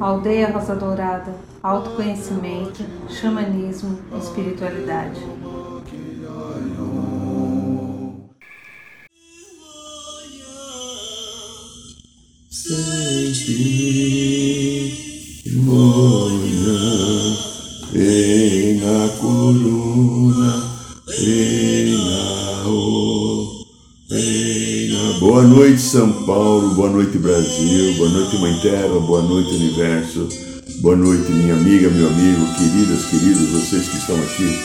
Aldeia Rosa Dourada, autoconhecimento, xamanismo, espiritualidade. Senti noite São Paulo, boa noite Brasil, boa noite Mãe Terra, boa noite Universo, boa noite minha amiga, meu amigo, queridas, queridos, vocês que estão aqui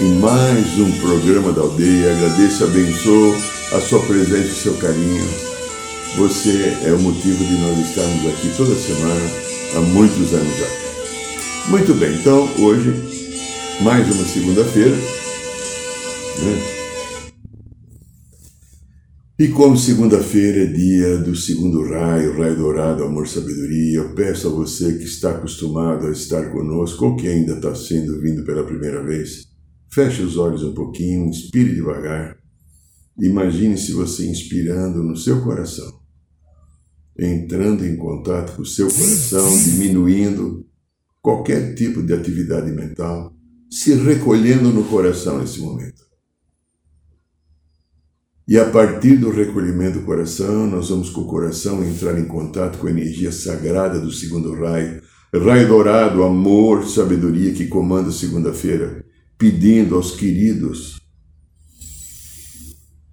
em mais um programa da aldeia. Agradeço abençoo a sua presença e seu carinho. Você é o motivo de nós estarmos aqui toda semana há muitos anos já. Muito bem, então hoje, mais uma segunda-feira. Né? E como segunda-feira é dia do segundo raio, raio dourado, amor, sabedoria, eu peço a você que está acostumado a estar conosco ou que ainda está sendo vindo pela primeira vez, feche os olhos um pouquinho, inspire devagar. Imagine se você inspirando no seu coração entrando em contato com o seu coração, diminuindo qualquer tipo de atividade mental, se recolhendo no coração nesse momento. E a partir do recolhimento do coração, nós vamos com o coração entrar em contato com a energia sagrada do segundo raio, raio dourado, amor, sabedoria que comanda segunda-feira, pedindo aos queridos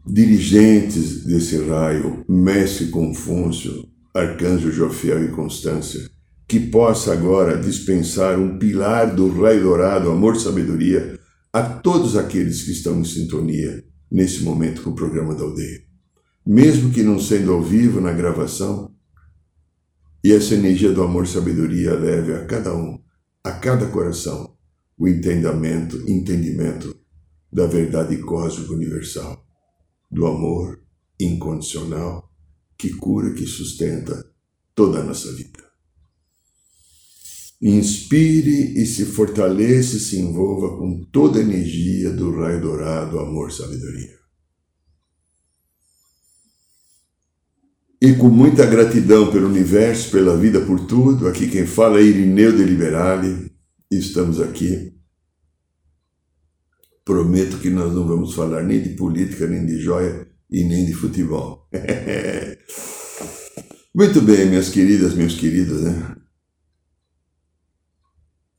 dirigentes desse raio, Mestre Confúcio, Arcanjo Jofiel e Constância, que possa agora dispensar um pilar do raio dourado, amor sabedoria, a todos aqueles que estão em sintonia nesse momento com o programa da aldeia. Mesmo que não sendo ao vivo na gravação, e essa energia do amor e sabedoria leve a cada um, a cada coração, o entendimento, entendimento da verdade cósmica universal, do amor incondicional que cura, que sustenta toda a nossa vida. Inspire e se fortaleça e se envolva com toda a energia do raio dourado, amor, sabedoria. E com muita gratidão pelo universo, pela vida, por tudo, aqui quem fala é Irineu de Liberale, estamos aqui. Prometo que nós não vamos falar nem de política, nem de joia, e nem de futebol. Muito bem, minhas queridas, meus queridos, né?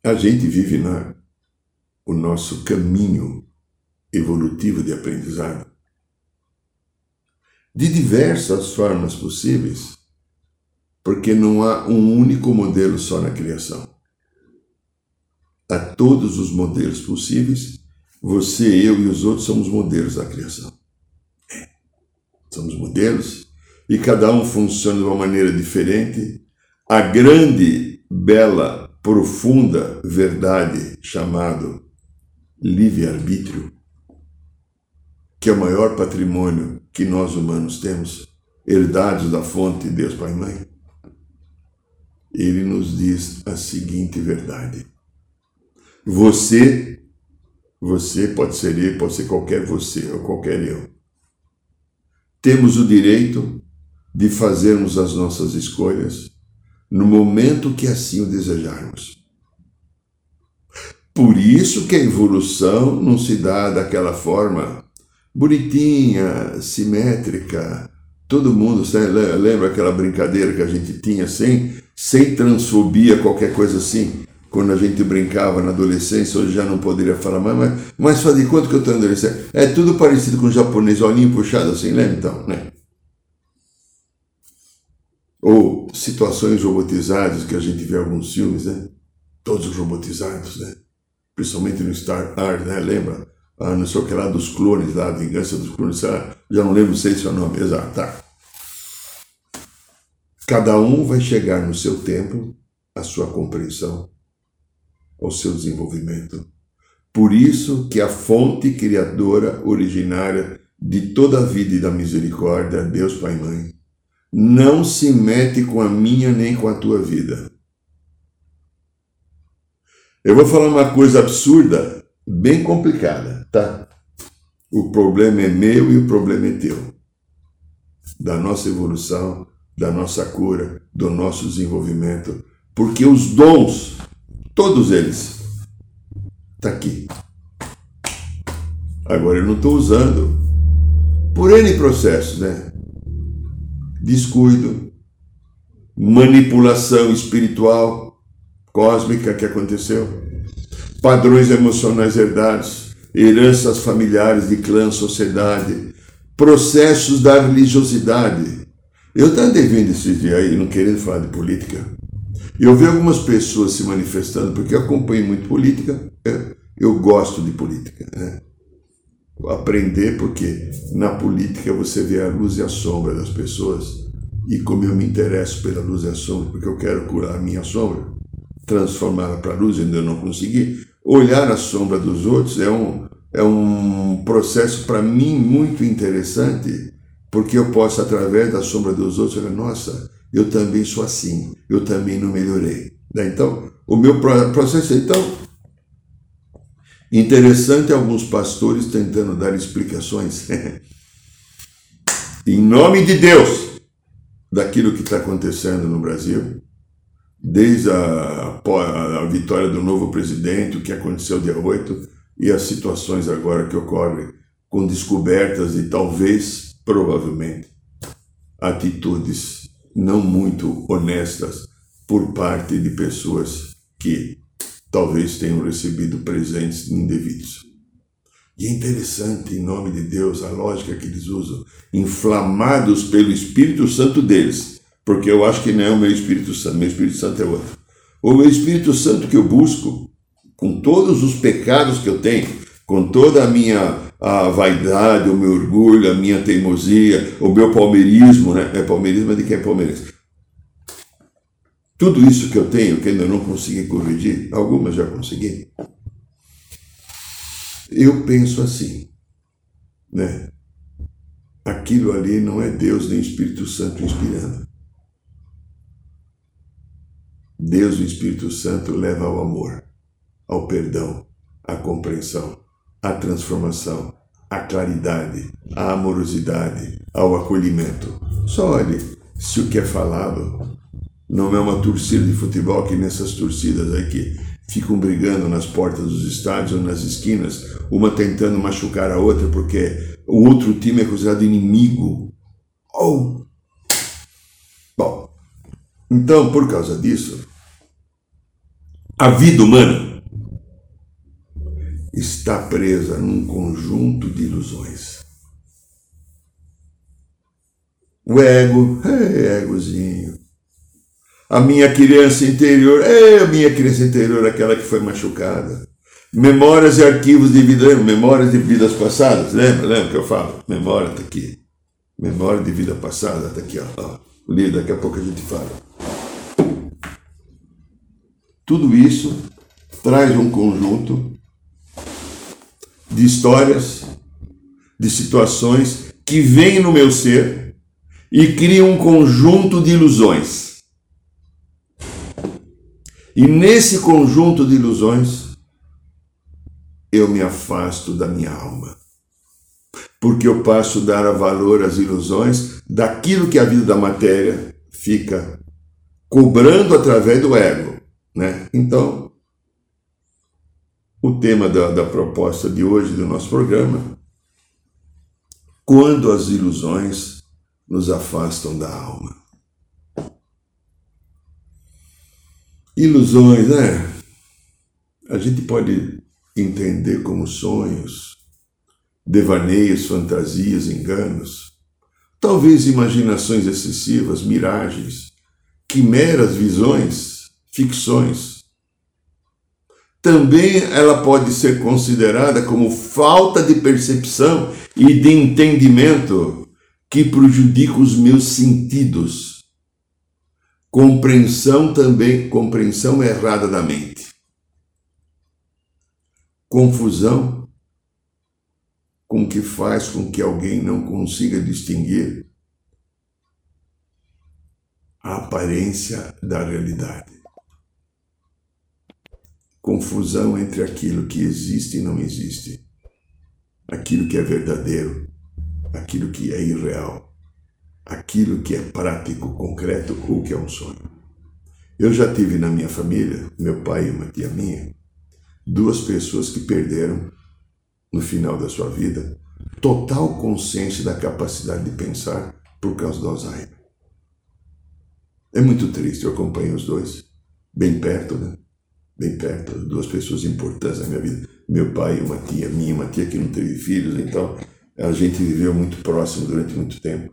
A gente vive na o nosso caminho evolutivo de aprendizado de diversas formas possíveis, porque não há um único modelo só na criação. Há todos os modelos possíveis, você, eu e os outros somos modelos da criação somos modelos, e cada um funciona de uma maneira diferente. A grande, bela, profunda verdade chamado livre-arbítrio, que é o maior patrimônio que nós humanos temos, herdados da fonte Deus Pai e Mãe, ele nos diz a seguinte verdade: Você, você pode ser eu, pode ser qualquer você ou qualquer eu. Temos o direito de fazermos as nossas escolhas no momento que assim o desejarmos. Por isso que a evolução não se dá daquela forma bonitinha, simétrica. Todo mundo lembra aquela brincadeira que a gente tinha sem, sem transfobia, qualquer coisa assim quando a gente brincava na adolescência, hoje já não poderia falar mais, mas, mas faz de conta que eu estou adolescente. É tudo parecido com o japonês, olhinho puxado assim, lembra então, né? Ou situações robotizadas que a gente vê em alguns filmes, né? Todos robotizados, né? Principalmente no Star Wars, né? Lembra? Ah, não sei o que lá dos clones, lá, vingança dos clones, ah, já não lembro se é o nome exato, tá? Cada um vai chegar no seu tempo, a sua compreensão, ao seu desenvolvimento. Por isso que a fonte criadora originária de toda a vida e da misericórdia, Deus Pai e Mãe, não se mete com a minha nem com a tua vida. Eu vou falar uma coisa absurda, bem complicada, tá? O problema é meu e o problema é teu. da nossa evolução, da nossa cura, do nosso desenvolvimento, porque os dons, todos eles, está aqui. Agora eu não estou usando por N processos, né? Descuido, manipulação espiritual, cósmica que aconteceu, padrões emocionais herdados, heranças familiares de clã, sociedade, processos da religiosidade. Eu estava devendo esses dias aí, não querendo falar de política. Eu vi algumas pessoas se manifestando, porque eu acompanho muito política, é, eu gosto de política. Né? Aprender, porque na política você vê a luz e a sombra das pessoas. E como eu me interesso pela luz e a sombra, porque eu quero curar a minha sombra, transformá-la para a luz, ainda não consegui, olhar a sombra dos outros é um, é um processo para mim muito interessante, porque eu posso, através da sombra dos outros, falar, nossa, eu também sou assim, eu também não melhorei. Né? Então, o meu processo, então, interessante alguns pastores tentando dar explicações, em nome de Deus, daquilo que está acontecendo no Brasil, desde a, a, vitória do novo presidente, o que aconteceu dia 8, e as situações agora que ocorrem com descobertas e talvez, provavelmente, atitudes não muito honestas por parte de pessoas que talvez tenham recebido presentes indevidos. E é interessante, em nome de Deus, a lógica que eles usam, inflamados pelo Espírito Santo deles, porque eu acho que não é o meu Espírito Santo, meu Espírito Santo é outro. O meu Espírito Santo que eu busco, com todos os pecados que eu tenho, com toda a minha a vaidade, o meu orgulho, a minha teimosia, o meu palmeirismo, né? É palmeirismo é de quem é palmeirense. Tudo isso que eu tenho, que ainda não consegui corrigir, algumas já consegui. Eu penso assim, né? Aquilo ali não é Deus nem Espírito Santo inspirando. Deus e Espírito Santo leva ao amor, ao perdão, à compreensão, à transformação, à claridade, à amorosidade, ao acolhimento. Só olhe se o que é falado não é uma torcida de futebol que nessas torcidas aí que ficam brigando nas portas dos estádios ou nas esquinas, uma tentando machucar a outra porque o outro time é considerado inimigo. Oh. Bom, então por causa disso, a vida humana está presa num conjunto de ilusões. O ego, é egozinho a minha criança interior, é a minha criança interior, aquela que foi machucada. Memórias e arquivos de vida, memórias de vidas passadas, lembra? Lembra que eu falo? Memória está aqui. Memória de vida passada está aqui, ó. O livro, daqui a pouco a gente fala. Tudo isso traz um conjunto de histórias, de situações que vêm no meu ser e criam um conjunto de ilusões. E nesse conjunto de ilusões, eu me afasto da minha alma. Porque eu passo a dar valor às ilusões daquilo que a vida da matéria fica cobrando através do ego. Né? Então, o tema da, da proposta de hoje do nosso programa, quando as ilusões nos afastam da alma. Ilusões, né? A gente pode entender como sonhos, devaneios, fantasias, enganos, talvez imaginações excessivas, miragens, quimeras, visões, ficções. Também ela pode ser considerada como falta de percepção e de entendimento que prejudica os meus sentidos Compreensão também, compreensão errada da mente. Confusão com que faz com que alguém não consiga distinguir a aparência da realidade. Confusão entre aquilo que existe e não existe, aquilo que é verdadeiro, aquilo que é irreal. Aquilo que é prático, concreto ou que é um sonho. Eu já tive na minha família, meu pai e uma tia minha, duas pessoas que perderam, no final da sua vida, total consciência da capacidade de pensar por causa do Alzheimer. É muito triste, eu acompanho os dois, bem perto, né? Bem perto, duas pessoas importantes na minha vida. Meu pai e uma tia minha, uma tia que não teve filhos, então a gente viveu muito próximo durante muito tempo.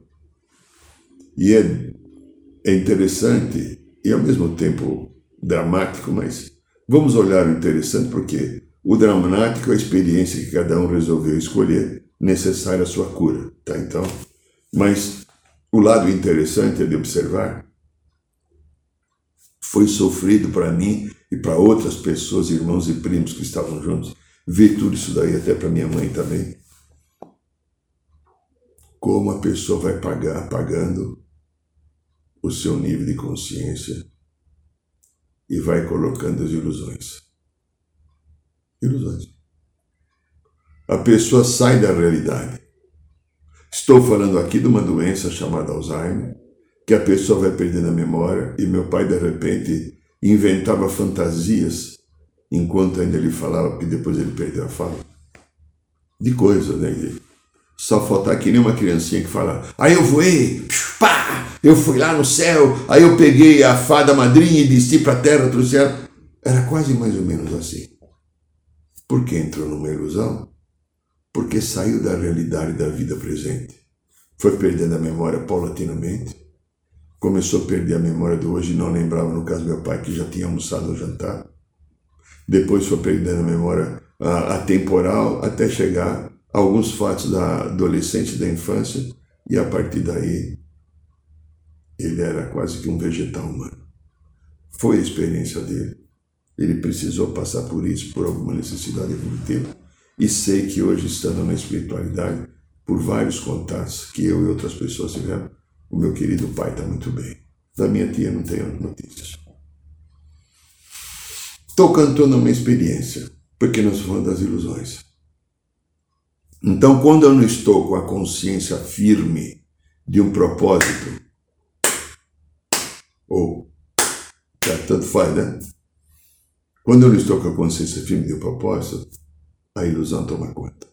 E é, é interessante e ao mesmo tempo dramático, mas vamos olhar o interessante porque o dramático é a experiência que cada um resolveu escolher necessária à sua cura, tá? Então, mas o lado interessante é de observar foi sofrido para mim e para outras pessoas, irmãos e primos que estavam juntos, ver tudo isso daí até para minha mãe também. Como a pessoa vai pagar pagando o seu nível de consciência e vai colocando as ilusões. Ilusões. A pessoa sai da realidade. Estou falando aqui de uma doença chamada Alzheimer, que a pessoa vai perdendo a memória e meu pai de repente inventava fantasias enquanto ainda ele falava, que depois ele perdeu a fala. De coisas, né? Só faltar que nem uma criancinha que fala, aí eu voei, pá, eu fui lá no céu, aí eu peguei a fada madrinha e desci para a terra, trouxe ela. Era quase mais ou menos assim. Por que entrou numa ilusão? Porque saiu da realidade da vida presente. Foi perdendo a memória paulatinamente. Começou a perder a memória do hoje não lembrava, no caso do meu pai, que já tinha almoçado ou jantar. Depois foi perdendo a memória atemporal até chegar alguns fatos da adolescência e da infância. E a partir daí ele era quase que um vegetal humano. Foi a experiência dele. Ele precisou passar por isso, por alguma necessidade evolutiva. E sei que hoje, estando na espiritualidade, por vários contatos que eu e outras pessoas tivemos, o meu querido pai está muito bem. Da minha tia não tenho notícias. Estou cantando uma experiência, porque nós falamos das ilusões. Então, quando eu não estou com a consciência firme de um propósito, ou já tanto faz, né? Quando eu não estou com a consciência firme de um propósito, a ilusão toma conta.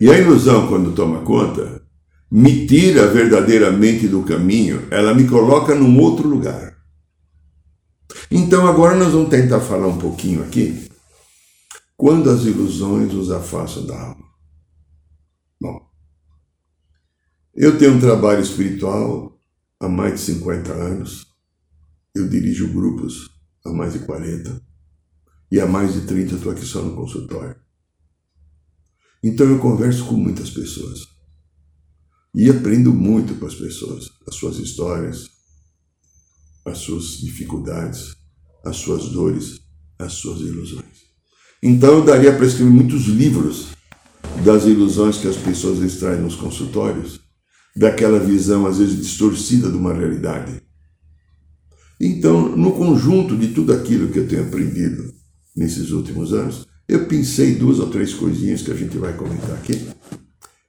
E a ilusão, quando toma conta, me tira verdadeiramente do caminho, ela me coloca num outro lugar. Então agora nós vamos tentar falar um pouquinho aqui quando as ilusões nos afastam da alma. Bom, eu tenho um trabalho espiritual há mais de 50 anos eu dirijo grupos há mais de 40 e há mais de 30 estou aqui só no consultório. Então eu converso com muitas pessoas e aprendo muito com as pessoas, as suas histórias, as suas dificuldades, as suas dores, as suas ilusões. Então eu daria para escrever muitos livros das ilusões que as pessoas extraem nos consultórios, daquela visão às vezes distorcida de uma realidade então, no conjunto de tudo aquilo que eu tenho aprendido nesses últimos anos, eu pensei duas ou três coisinhas que a gente vai comentar aqui,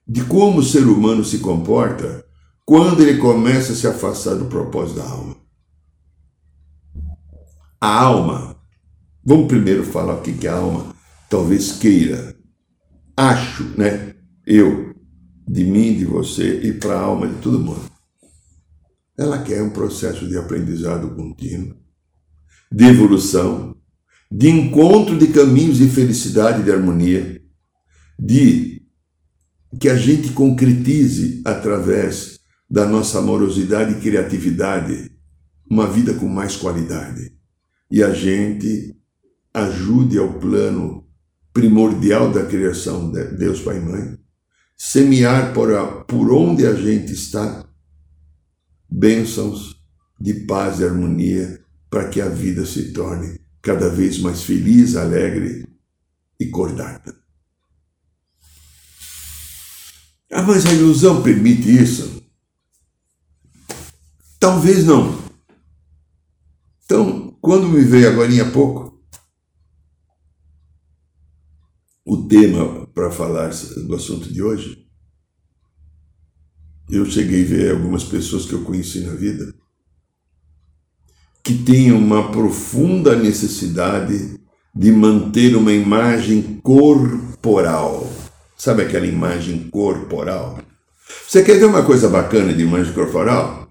de como o ser humano se comporta quando ele começa a se afastar do propósito da alma. A alma, vamos primeiro falar o que a alma talvez queira. Acho, né? Eu, de mim, de você e para a alma de todo mundo ela quer um processo de aprendizado contínuo, de evolução, de encontro de caminhos de felicidade e de harmonia, de que a gente concretize através da nossa amorosidade e criatividade uma vida com mais qualidade. E a gente ajude ao plano primordial da criação de Deus Pai e Mãe, semear por, a, por onde a gente está bênçãos de paz e harmonia para que a vida se torne cada vez mais feliz, alegre e cordada. Ah, mas a ilusão permite isso? Talvez não. Então, quando me veio agora há pouco o tema para falar do assunto de hoje, eu cheguei a ver algumas pessoas que eu conheci na vida que têm uma profunda necessidade de manter uma imagem corporal. Sabe aquela imagem corporal? Você quer ver uma coisa bacana de imagem corporal?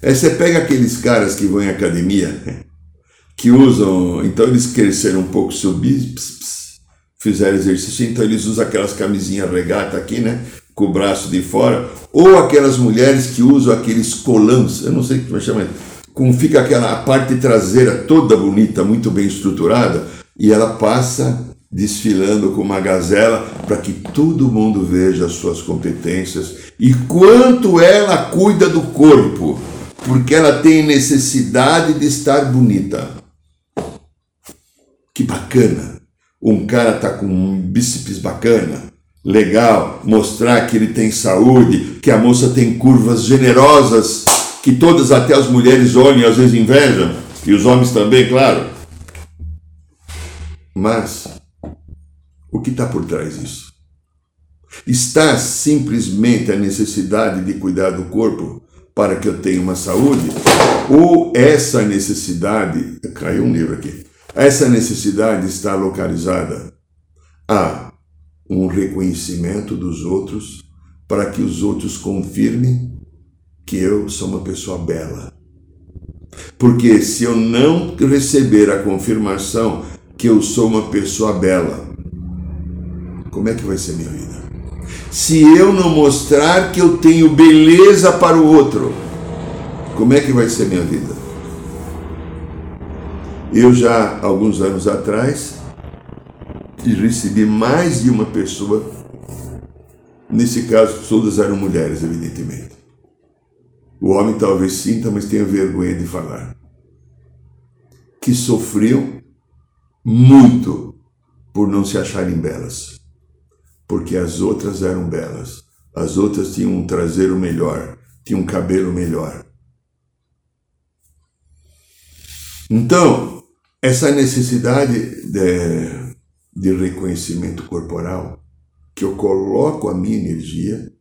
É você pega aqueles caras que vão em academia, que usam, então eles cresceram um pouco seu bíceps, fizeram exercício, então eles usam aquelas camisinhas regata aqui, né? Com o braço de fora, ou aquelas mulheres que usam aqueles colãs, eu não sei como chama, com fica aquela parte traseira toda bonita, muito bem estruturada, e ela passa desfilando com uma gazela para que todo mundo veja as suas competências e quanto ela cuida do corpo, porque ela tem necessidade de estar bonita. Que bacana! Um cara tá com um bíceps bacana, legal, mostrar que ele tem saúde, que a moça tem curvas generosas, que todas até as mulheres olham e às vezes invejam, e os homens também, claro. Mas o que está por trás disso? Está simplesmente a necessidade de cuidar do corpo para que eu tenha uma saúde? Ou essa necessidade, caiu um livro aqui, essa necessidade está localizada a um reconhecimento dos outros para que os outros confirmem que eu sou uma pessoa bela. Porque se eu não receber a confirmação que eu sou uma pessoa bela, como é que vai ser minha vida? Se eu não mostrar que eu tenho beleza para o outro, como é que vai ser minha vida? Eu já, alguns anos atrás, recebi mais de uma pessoa, nesse caso, todas eram mulheres, evidentemente. O homem talvez sinta, mas tenha vergonha de falar. Que sofriam muito por não se acharem belas, porque as outras eram belas, as outras tinham um traseiro melhor, tinham um cabelo melhor. Então, essa necessidade de, de reconhecimento corporal, que eu coloco a minha energia,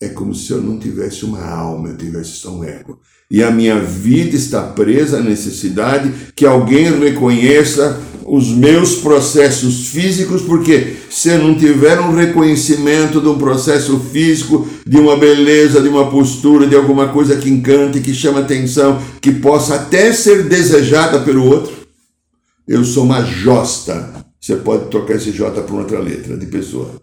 é como se eu não tivesse uma alma, eu tivesse só um ego. E a minha vida está presa à necessidade que alguém reconheça os meus processos físicos, porque se eu não tiver um reconhecimento de um processo físico, de uma beleza, de uma postura, de alguma coisa que encante, que chama atenção, que possa até ser desejada pelo outro, eu sou uma josta. Você pode trocar esse J por outra letra de pessoa.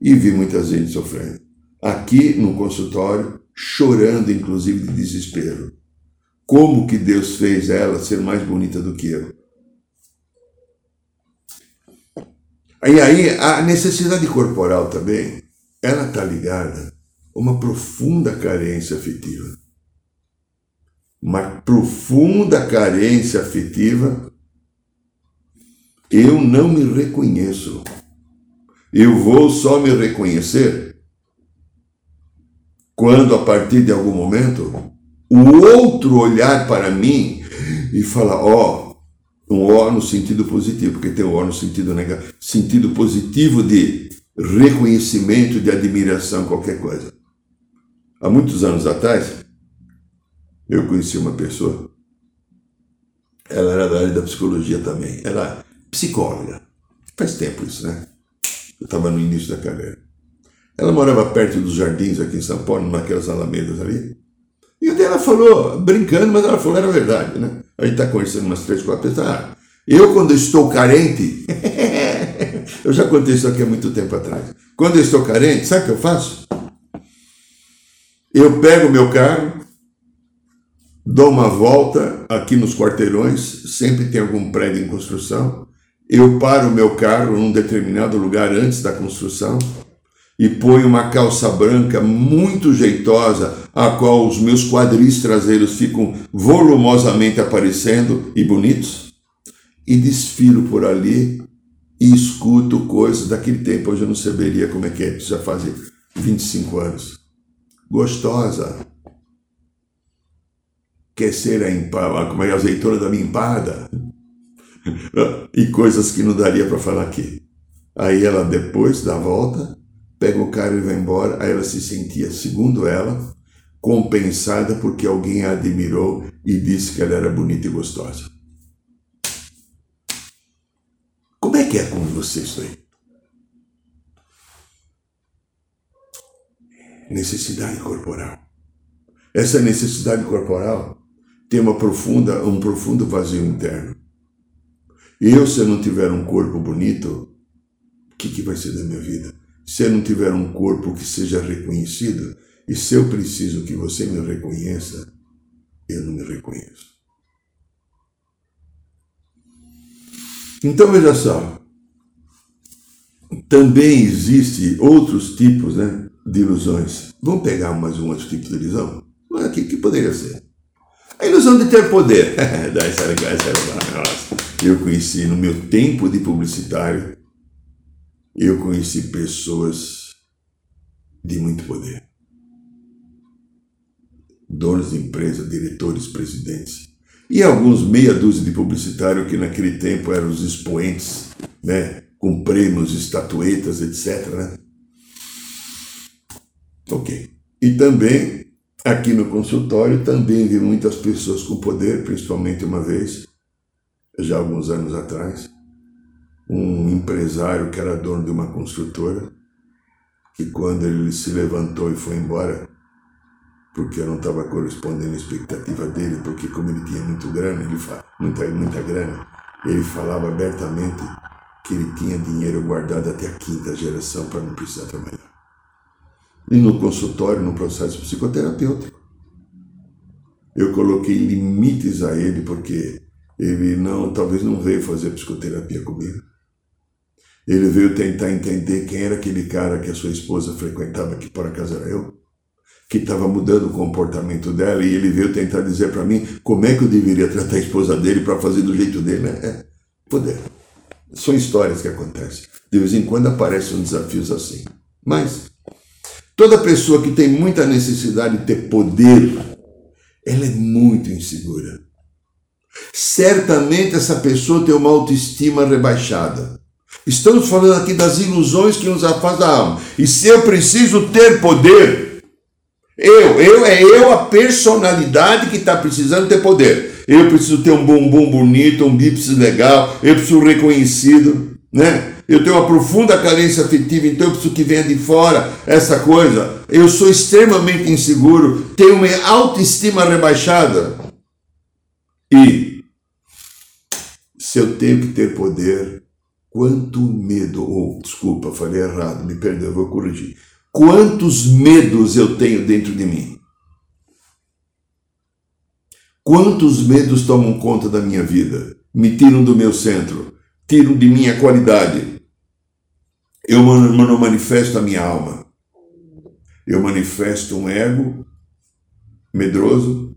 E vi muita gente sofrendo. Aqui no consultório, chorando inclusive de desespero. Como que Deus fez ela ser mais bonita do que eu? E aí, a necessidade corporal também, ela está ligada a uma profunda carência afetiva. Uma profunda carência afetiva. Eu não me reconheço. Eu vou só me reconhecer quando, a partir de algum momento, o outro olhar para mim e falar: Ó, oh, um O no sentido positivo, porque tem o O no sentido negativo, sentido positivo de reconhecimento, de admiração, qualquer coisa. Há muitos anos atrás, eu conheci uma pessoa, ela era da área da psicologia também, era psicóloga. Faz tempo isso, né? Eu estava no início da carreira. Ela morava perto dos jardins aqui em São Paulo, naquelas alamedas ali. E até ela falou, brincando, mas ela falou, era verdade, né? A gente está conversando umas três, quatro pessoas. Ah, eu, quando estou carente, eu já contei isso aqui há muito tempo atrás. Quando eu estou carente, sabe o que eu faço? Eu pego o meu carro, dou uma volta aqui nos quarteirões, sempre tem algum prédio em construção. Eu paro o meu carro num determinado lugar antes da construção e põe uma calça branca muito jeitosa, a qual os meus quadris traseiros ficam volumosamente aparecendo e bonitos, e desfilo por ali e escuto coisas daquele tempo. Hoje eu não saberia como é que é, já faz 25 anos. Gostosa. Quer ser a, empada, como é a azeitona da minha empada? e coisas que não daria para falar aqui. Aí ela, depois da volta, pega o cara e vai embora. Aí ela se sentia, segundo ela, compensada porque alguém a admirou e disse que ela era bonita e gostosa. Como é que é com você isso aí? Necessidade corporal. Essa necessidade corporal tem uma profunda, um profundo vazio interno. Eu, se eu não tiver um corpo bonito, o que, que vai ser da minha vida? Se eu não tiver um corpo que seja reconhecido, e se eu preciso que você me reconheça, eu não me reconheço. Então veja só, também existe outros tipos né, de ilusões. Vamos pegar mais um outro tipo de ilusão? O que, que poderia ser? A ilusão de ter poder. essa era, essa era maravilhosa. Eu conheci no meu tempo de publicitário, eu conheci pessoas de muito poder. Donos de empresa, diretores, presidentes e alguns meia dúzia de publicitários que naquele tempo eram os expoentes, né, com prêmios, estatuetas, etc. Né? Ok. E também, aqui no consultório, também vi muitas pessoas com poder, principalmente uma vez, já alguns anos atrás, um empresário que era dono de uma construtora, que quando ele se levantou e foi embora, porque eu não estava correspondendo à expectativa dele, porque como ele tinha muito grana, ele fala, muita, muita grana, ele falava abertamente que ele tinha dinheiro guardado até a quinta geração para não precisar trabalhar. E no consultório, no processo psicoterapêutico, eu coloquei limites a ele, porque ele não, talvez não veio fazer psicoterapia comigo. Ele veio tentar entender quem era aquele cara que a sua esposa frequentava, que por acaso era eu que estava mudando o comportamento dela e ele veio tentar dizer para mim como é que eu deveria tratar a esposa dele para fazer do jeito dele, né? É, poder. São histórias que acontecem. De vez em quando aparecem desafios assim. Mas toda pessoa que tem muita necessidade de ter poder, ela é muito insegura. Certamente essa pessoa tem uma autoestima rebaixada. Estamos falando aqui das ilusões que nos afastam da alma. E se eu preciso ter poder, eu, eu é eu a personalidade que está precisando ter poder. Eu preciso ter um bumbum bonito, um bíceps legal, eu preciso reconhecido, né? Eu tenho uma profunda carência afetiva, então eu preciso que venha de fora essa coisa. Eu sou extremamente inseguro, tenho uma autoestima rebaixada. E se eu tenho que ter poder, quanto medo, ou oh, desculpa, falei errado, me perdoe, vou corrigir quantos medos eu tenho dentro de mim. Quantos medos tomam conta da minha vida, me tiram do meu centro, tiram de minha qualidade. Eu não manifesto a minha alma. Eu manifesto um ego medroso,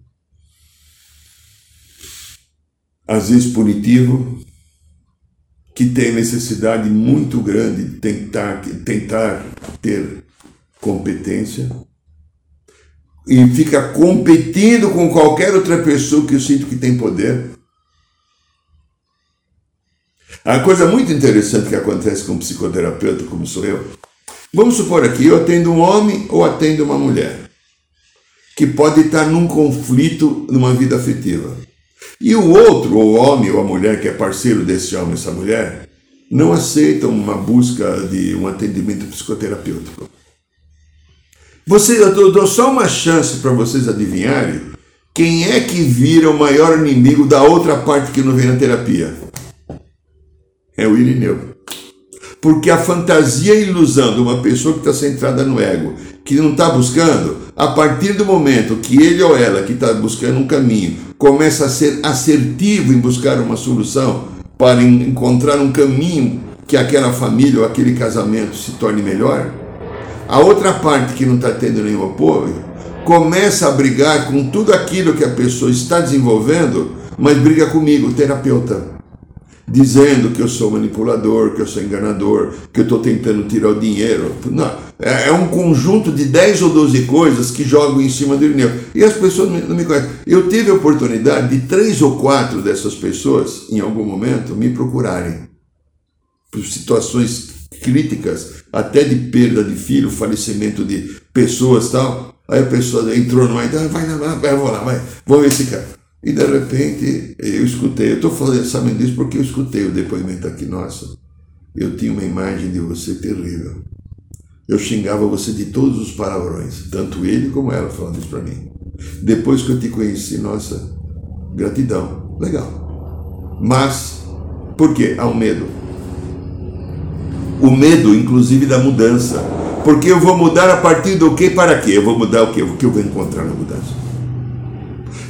às vezes punitivo, que tem necessidade muito grande de tentar, tentar ter competência e fica competindo com qualquer outra pessoa que eu sinto que tem poder. A coisa muito interessante que acontece com um psicoterapeuta, como sou eu, vamos supor aqui, eu atendo um homem ou atendo uma mulher, que pode estar num conflito numa vida afetiva. E o outro, ou o homem ou a mulher que é parceiro desse homem, essa mulher, não aceitam uma busca de um atendimento psicoterapêutico. Você, eu dou só uma chance para vocês adivinharem quem é que vira o maior inimigo da outra parte que não vem na terapia. É o Irineu. Porque a fantasia e a ilusão de uma pessoa que está centrada no ego, que não está buscando, a partir do momento que ele ou ela que está buscando um caminho começa a ser assertivo em buscar uma solução para encontrar um caminho que aquela família ou aquele casamento se torne melhor, a outra parte que não está tendo nenhum apoio começa a brigar com tudo aquilo que a pessoa está desenvolvendo, mas briga comigo, terapeuta, dizendo que eu sou manipulador, que eu sou enganador, que eu estou tentando tirar o dinheiro. Não, é, é um conjunto de 10 ou 12 coisas que jogam em cima do Irineu. E as pessoas não me conhecem. Eu tive a oportunidade de três ou quatro dessas pessoas, em algum momento, me procurarem por situações críticas, até de perda de filho, falecimento de pessoas tal. Aí a pessoa entrou numa ideia, vai lá, vai, vou lá, vai, vou ver esse cara. E de repente eu escutei, eu estou sabendo disso porque eu escutei o depoimento aqui, nossa, eu tinha uma imagem de você terrível. Eu xingava você de todos os palavrões, tanto ele como ela falando isso para mim. Depois que eu te conheci, nossa, gratidão, legal. Mas, por quê? Há um medo. O medo, inclusive, da mudança. Porque eu vou mudar a partir do que para quê? Eu vou mudar o que? O que eu vou encontrar na mudança.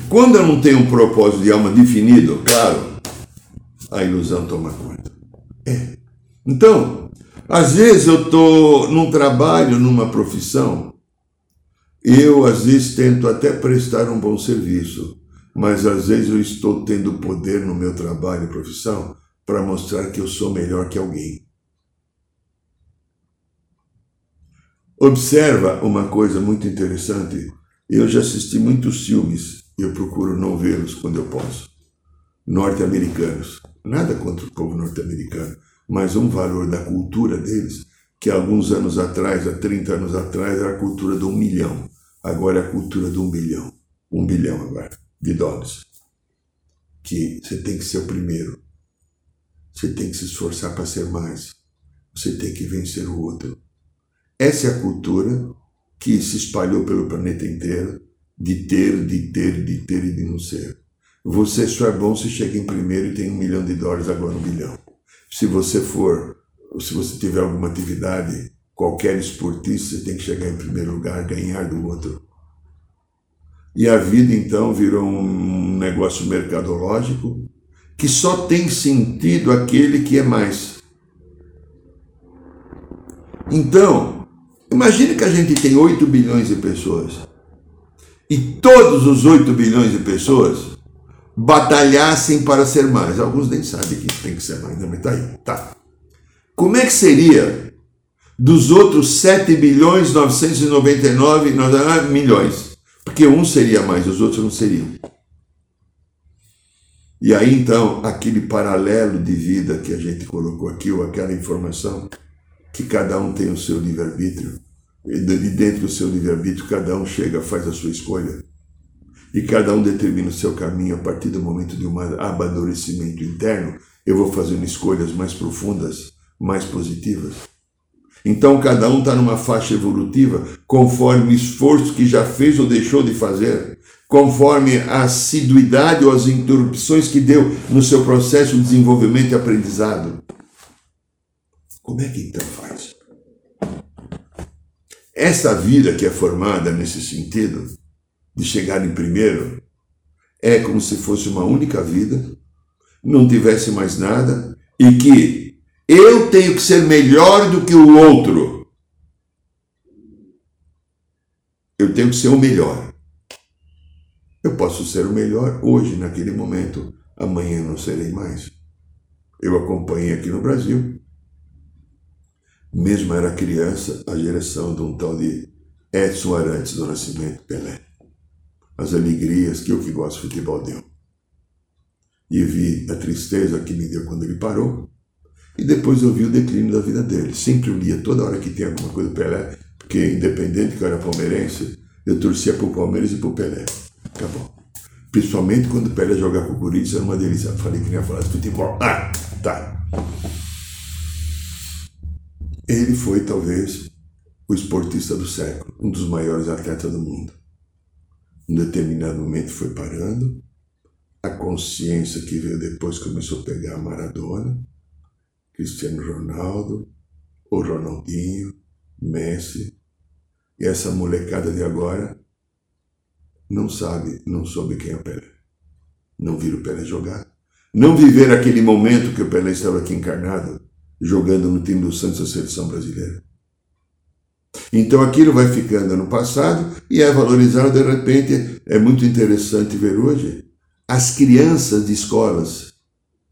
Quando eu não tenho um propósito de alma definido, claro, a ilusão toma conta. É. Então, às vezes eu estou num trabalho, numa profissão, eu às vezes tento até prestar um bom serviço, mas às vezes eu estou tendo poder no meu trabalho e profissão para mostrar que eu sou melhor que alguém. Observa uma coisa muito interessante. Eu já assisti muitos filmes, eu procuro não vê-los quando eu posso. Norte-americanos. Nada contra o povo norte-americano mas um valor da cultura deles, que alguns anos atrás, há 30 anos atrás, era a cultura do um milhão. Agora é a cultura do um bilhão. Um bilhão agora, de dólares. Que você tem que ser o primeiro. Você tem que se esforçar para ser mais. Você tem que vencer o outro. Essa é a cultura que se espalhou pelo planeta inteiro de ter, de ter, de ter e de não ser. Você só é bom se chega em primeiro e tem um milhão de dólares, agora um bilhão se você for, se você tiver alguma atividade, qualquer esportista, você tem que chegar em primeiro lugar, ganhar do outro. E a vida então virou um negócio mercadológico que só tem sentido aquele que é mais. Então, imagine que a gente tem 8 bilhões de pessoas. E todos os 8 bilhões de pessoas batalhassem para ser mais. Alguns nem sabem que tem que ser mais, mas tá aí. Tá. Como é que seria dos outros 7 bilhões 999 milhões? Porque um seria mais, os outros não seriam. E aí então, aquele paralelo de vida que a gente colocou aqui, ou aquela informação, que cada um tem o seu livre-arbítrio, e dentro do seu livre-arbítrio, cada um chega, faz a sua escolha e cada um determina o seu caminho a partir do momento de um amadurecimento interno, eu vou fazendo escolhas mais profundas, mais positivas. Então cada um está numa faixa evolutiva conforme o esforço que já fez ou deixou de fazer, conforme a assiduidade ou as interrupções que deu no seu processo de desenvolvimento e aprendizado. Como é que então faz? Essa vida que é formada nesse sentido, de chegar em primeiro, é como se fosse uma única vida, não tivesse mais nada e que eu tenho que ser melhor do que o outro. Eu tenho que ser o melhor. Eu posso ser o melhor hoje, naquele momento, amanhã não serei mais. Eu acompanhei aqui no Brasil, mesmo era criança, a geração de um tal de Edson Arantes do Nascimento Pelé as alegrias que eu que gosto de futebol deu. E vi a tristeza que me deu quando ele parou. E depois eu vi o declínio da vida dele. Sempre eu lia toda hora que tinha alguma coisa do Pelé, porque independente que eu era palmeirense, eu torcia pro Palmeiras e pro Pelé. Acabou. Principalmente quando o Pelé jogava com o Corinthians, era uma delícia. Falei que nem ia falar de futebol. Ah, tá. Ele foi, talvez, o esportista do século, um dos maiores atletas do mundo. Em determinado momento foi parando, a consciência que veio depois começou a pegar a Maradona, Cristiano Ronaldo, o Ronaldinho, Messi, e essa molecada de agora não sabe, não soube quem é o Pelé. Não viram o Pelé jogar. Não viver aquele momento que o Pelé estava aqui encarnado, jogando no time do Santos da seleção brasileira. Então aquilo vai ficando no passado e é valorizado de repente. É muito interessante ver hoje as crianças de escolas,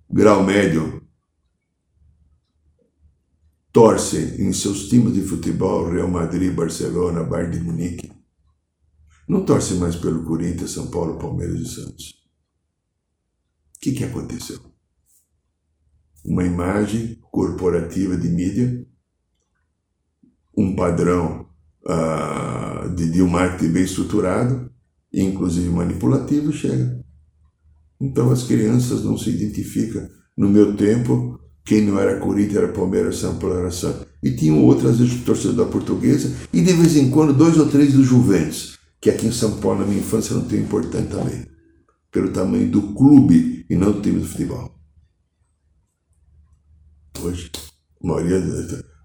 grau médio, torcem em seus times de futebol, Real Madrid, Barcelona, Bayern de Munique. Não torcem mais pelo Corinthians, São Paulo, Palmeiras e Santos. O que, que aconteceu? Uma imagem corporativa de mídia um padrão uh, de, de um marketing bem estruturado, inclusive manipulativo, chega. Então as crianças não se identificam. No meu tempo, quem não era Corinthians era Palmeiras, São Paulo era São. E tinham outras torcedor da portuguesa e de vez em quando dois ou três do Juventus, que aqui em São Paulo, na minha infância, não tem importante também. Pelo tamanho do clube e não do time de futebol. Hoje, a maioria,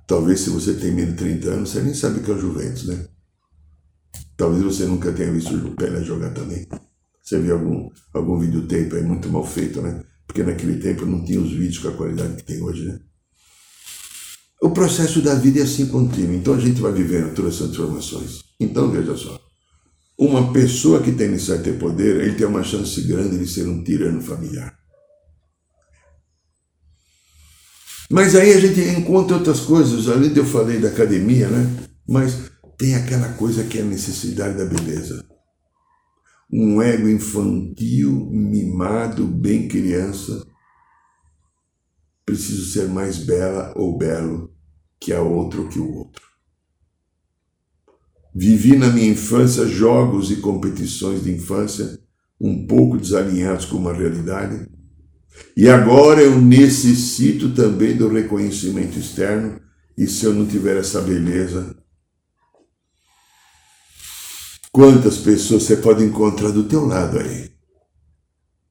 talvez se você tem menos de 30 anos, você nem sabe o que é o Juventus, né? Talvez você nunca tenha visto o Pelé jogar também. Você viu algum, algum videotape aí muito mal feito, né? Porque naquele tempo não tinha os vídeos com a qualidade que tem hoje, né? O processo da vida é assim contínuo. Então a gente vai vivendo todas essas transformações. Então veja só. Uma pessoa que tem necessidade de ter poder, ele tem uma chance grande de ser um tirano familiar. Mas aí a gente encontra outras coisas. Além de eu falei da academia, né? Mas tem aquela coisa que é a necessidade da beleza um ego infantil, mimado, bem criança. Preciso ser mais bela ou belo que a outra ou que o outro. Vivi na minha infância jogos e competições de infância um pouco desalinhados com uma realidade, e agora eu necessito também do reconhecimento externo, e se eu não tiver essa beleza, Quantas pessoas você pode encontrar do teu lado aí?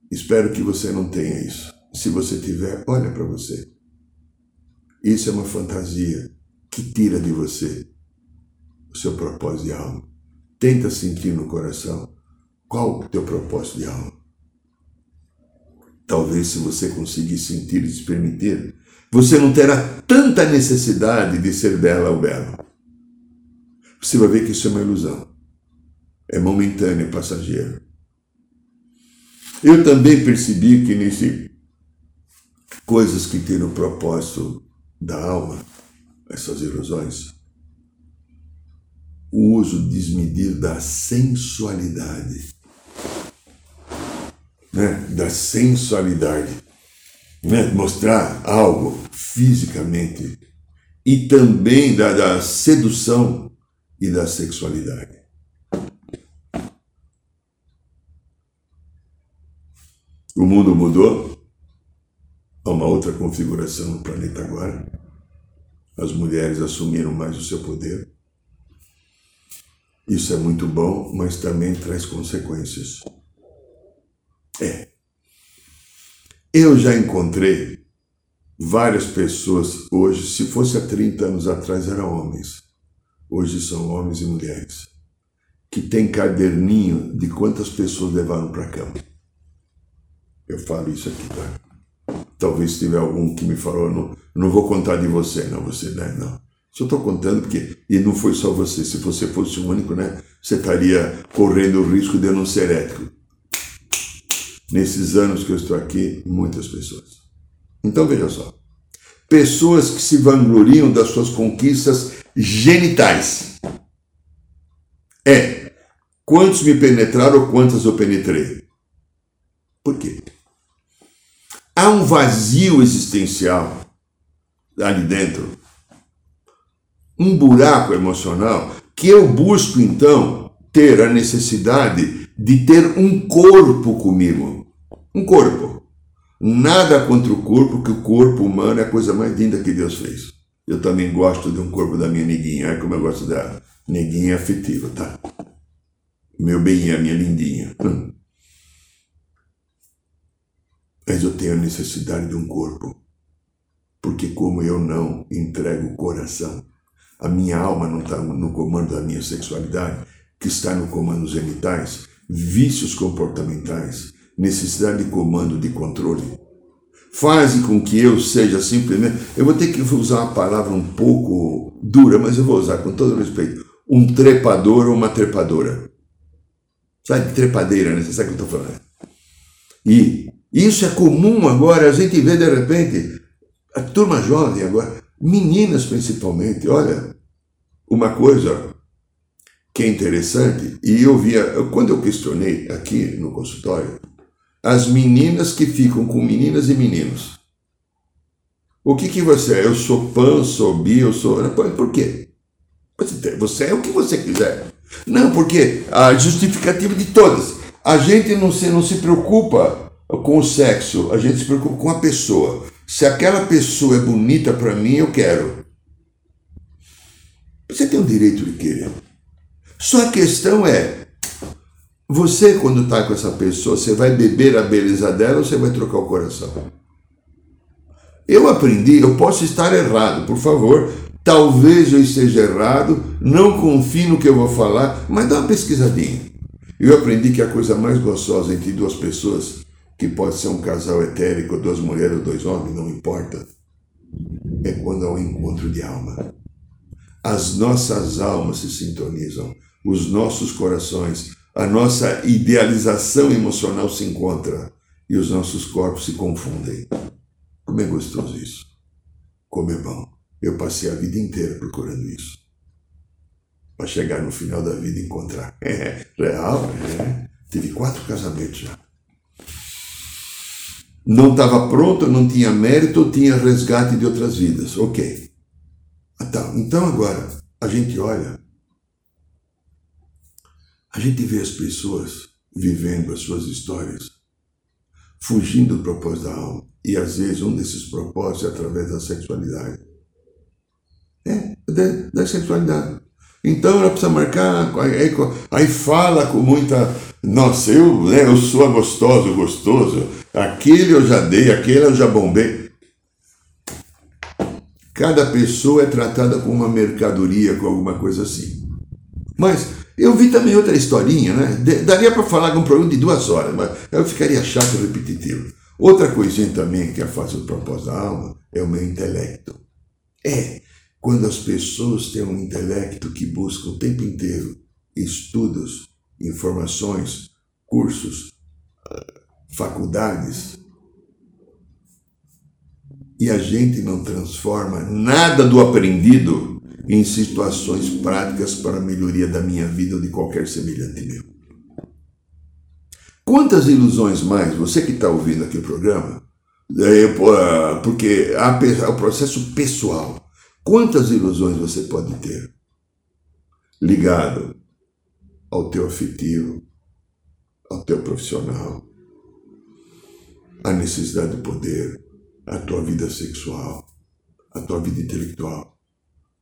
Espero que você não tenha isso. Se você tiver, olha para você. Isso é uma fantasia que tira de você o seu propósito de alma. Tenta sentir no coração qual o teu propósito de alma. Talvez se você conseguir sentir e se permitir, você não terá tanta necessidade de ser bela ou belo. Você vai ver que isso é uma ilusão é momentâneo, é passageiro. Eu também percebi que nesse coisas que têm o propósito da alma, essas ilusões, o uso desmedido da sensualidade, né? da sensualidade, né? mostrar algo fisicamente, e também da, da sedução e da sexualidade. O mundo mudou, há uma outra configuração no planeta agora. As mulheres assumiram mais o seu poder. Isso é muito bom, mas também traz consequências. É. Eu já encontrei várias pessoas hoje, se fosse há 30 anos atrás, eram homens. Hoje são homens e mulheres. Que tem caderninho de quantas pessoas levaram para a cama. Eu falo isso aqui, tá? Talvez tiver algum que me falou, não, não vou contar de você, não, você, né? Não. Só estou contando porque, e não foi só você, se você fosse o único, né? Você estaria correndo o risco de eu não ser ético. Nesses anos que eu estou aqui, muitas pessoas. Então veja só. Pessoas que se vangloriam das suas conquistas genitais. É. Quantos me penetraram ou quantas eu penetrei? Por quê? Há um vazio existencial ali dentro, um buraco emocional, que eu busco então ter a necessidade de ter um corpo comigo. Um corpo. Nada contra o corpo, que o corpo humano é a coisa mais linda que Deus fez. Eu também gosto de um corpo da minha neguinha, é como eu gosto dela. Neguinha afetiva, tá? Meu bem, a minha lindinha. Hum mas eu tenho a necessidade de um corpo. Porque, como eu não entrego o coração, a minha alma não está no comando da minha sexualidade, que está no comando dos genitais, vícios comportamentais, necessidade de comando, de controle, fazem com que eu seja simplesmente. Eu vou ter que usar uma palavra um pouco dura, mas eu vou usar com todo respeito: um trepador ou uma trepadora. Sabe, trepadeira, né? Você sabe o que eu estou falando? E isso é comum agora, a gente vê de repente, a turma jovem agora, meninas principalmente, olha, uma coisa que é interessante, e eu via, quando eu questionei aqui no consultório, as meninas que ficam com meninas e meninos. O que que você é? Eu sou pan, sou bi, eu sou... Por quê? Você é o que você quiser. Não, porque a justificativa de todas. A gente não se, não se preocupa com o sexo, a gente se preocupa com a pessoa. Se aquela pessoa é bonita para mim, eu quero. Você tem o direito de querer. Só a questão é: você, quando está com essa pessoa, você vai beber a beleza dela ou você vai trocar o coração? Eu aprendi, eu posso estar errado, por favor, talvez eu esteja errado, não confie no que eu vou falar, mas dá uma pesquisadinha. Eu aprendi que a coisa mais gostosa entre duas pessoas, que pode ser um casal etérico, duas mulheres ou dois homens, não importa, é quando há um encontro de alma. As nossas almas se sintonizam, os nossos corações, a nossa idealização emocional se encontra e os nossos corpos se confundem. Como é gostoso isso. Como é bom. Eu passei a vida inteira procurando isso. Para chegar no final da vida e encontrar. É, real, é. Tive quatro casamentos já. Não estava pronto, não tinha mérito, tinha resgate de outras vidas. Ok. Então, então agora, a gente olha, a gente vê as pessoas vivendo as suas histórias, fugindo do propósito da alma. E às vezes um desses propósitos é através da sexualidade. É, da, da sexualidade. Então ela precisa marcar, aí, aí fala com muita. Nossa, eu, né, eu sou gostoso, gostoso. Aquele eu já dei, aquele eu já bombei. Cada pessoa é tratada como uma mercadoria, com alguma coisa assim. Mas eu vi também outra historinha, né? Daria para falar com um programa de duas horas, mas eu ficaria chato e repetitivo. Outra coisinha também que afasta o propósito da alma é o meu intelecto. É quando as pessoas têm um intelecto que busca o tempo inteiro estudos, informações, cursos, faculdades, e a gente não transforma nada do aprendido em situações práticas para a melhoria da minha vida ou de qualquer semelhante meu. Quantas ilusões mais, você que está ouvindo aqui o programa, é, ah, porque há o processo pessoal, quantas ilusões você pode ter ligado ao teu afetivo, ao teu profissional, à necessidade de poder, à tua vida sexual, à tua vida intelectual.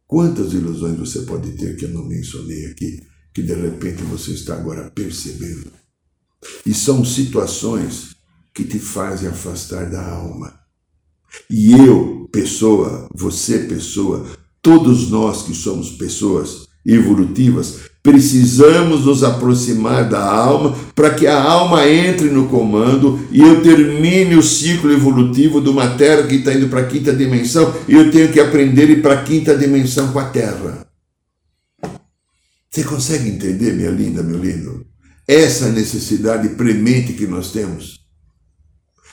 Quantas ilusões você pode ter que eu não mencionei aqui, que de repente você está agora percebendo? E são situações que te fazem afastar da alma. E eu, pessoa, você, pessoa, todos nós que somos pessoas evolutivas, precisamos nos aproximar da alma para que a alma entre no comando e eu termine o ciclo evolutivo de uma terra que está indo para a quinta dimensão e eu tenho que aprender a ir para a quinta dimensão com a terra. Você consegue entender, minha linda, meu lindo? essa necessidade premente que nós temos.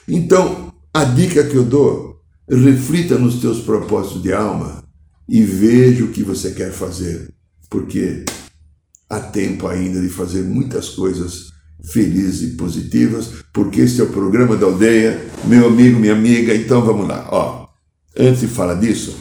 Então, a dica que eu dou, reflita nos teus propósitos de alma e veja o que você quer fazer, porque há tempo ainda de fazer muitas coisas felizes e positivas, porque esse é o programa da aldeia, meu amigo, minha amiga, então vamos lá. Ó, antes de falar disso,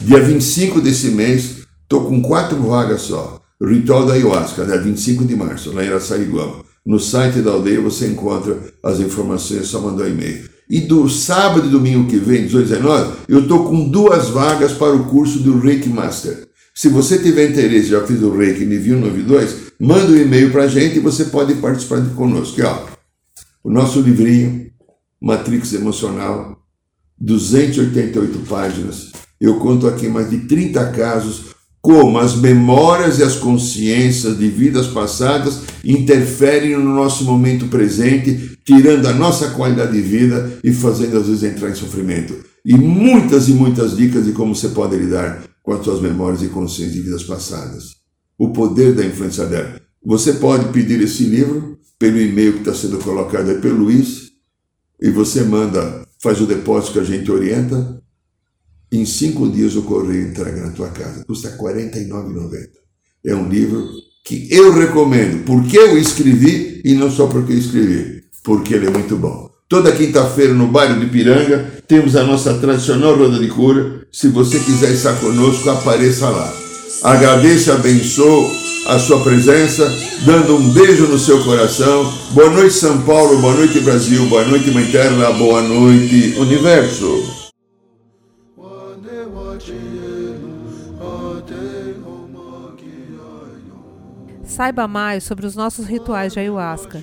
dia 25 desse mês, estou com quatro vagas só. Ritual da Ayahuasca, dia 25 de março, lá em Araçariguama. No site da aldeia você encontra as informações, é só mandar um e-mail. E do sábado e domingo que vem, 18 e 19, eu estou com duas vagas para o curso do Reiki Master. Se você tiver interesse, já fiz o Reiki nível 1, nível 2, manda um e-mail para a gente e você pode participar de conosco. Aqui, ó, o nosso livrinho, Matrix Emocional, 288 páginas. Eu conto aqui mais de 30 casos como as memórias e as consciências de vidas passadas interferem no nosso momento presente, tirando a nossa qualidade de vida e fazendo às vezes entrar em sofrimento. E muitas e muitas dicas de como você pode lidar as suas memórias e consciências de vidas passadas. O poder da influência dela. Você pode pedir esse livro pelo e-mail que está sendo colocado aí pelo Luiz e você manda, faz o depósito que a gente orienta em cinco dias o correio entrega na tua casa. Custa R$ 49,90. É um livro que eu recomendo, porque eu escrevi e não só porque eu escrevi, porque ele é muito bom. Toda quinta-feira no bairro de Piranga temos a nossa tradicional roda de cura. Se você quiser estar conosco, apareça lá. Agradeço e abençoo a sua presença, dando um beijo no seu coração. Boa noite, São Paulo, boa noite, Brasil, boa noite, Mãe Terra, boa noite, Universo. Saiba mais sobre os nossos rituais de ayahuasca,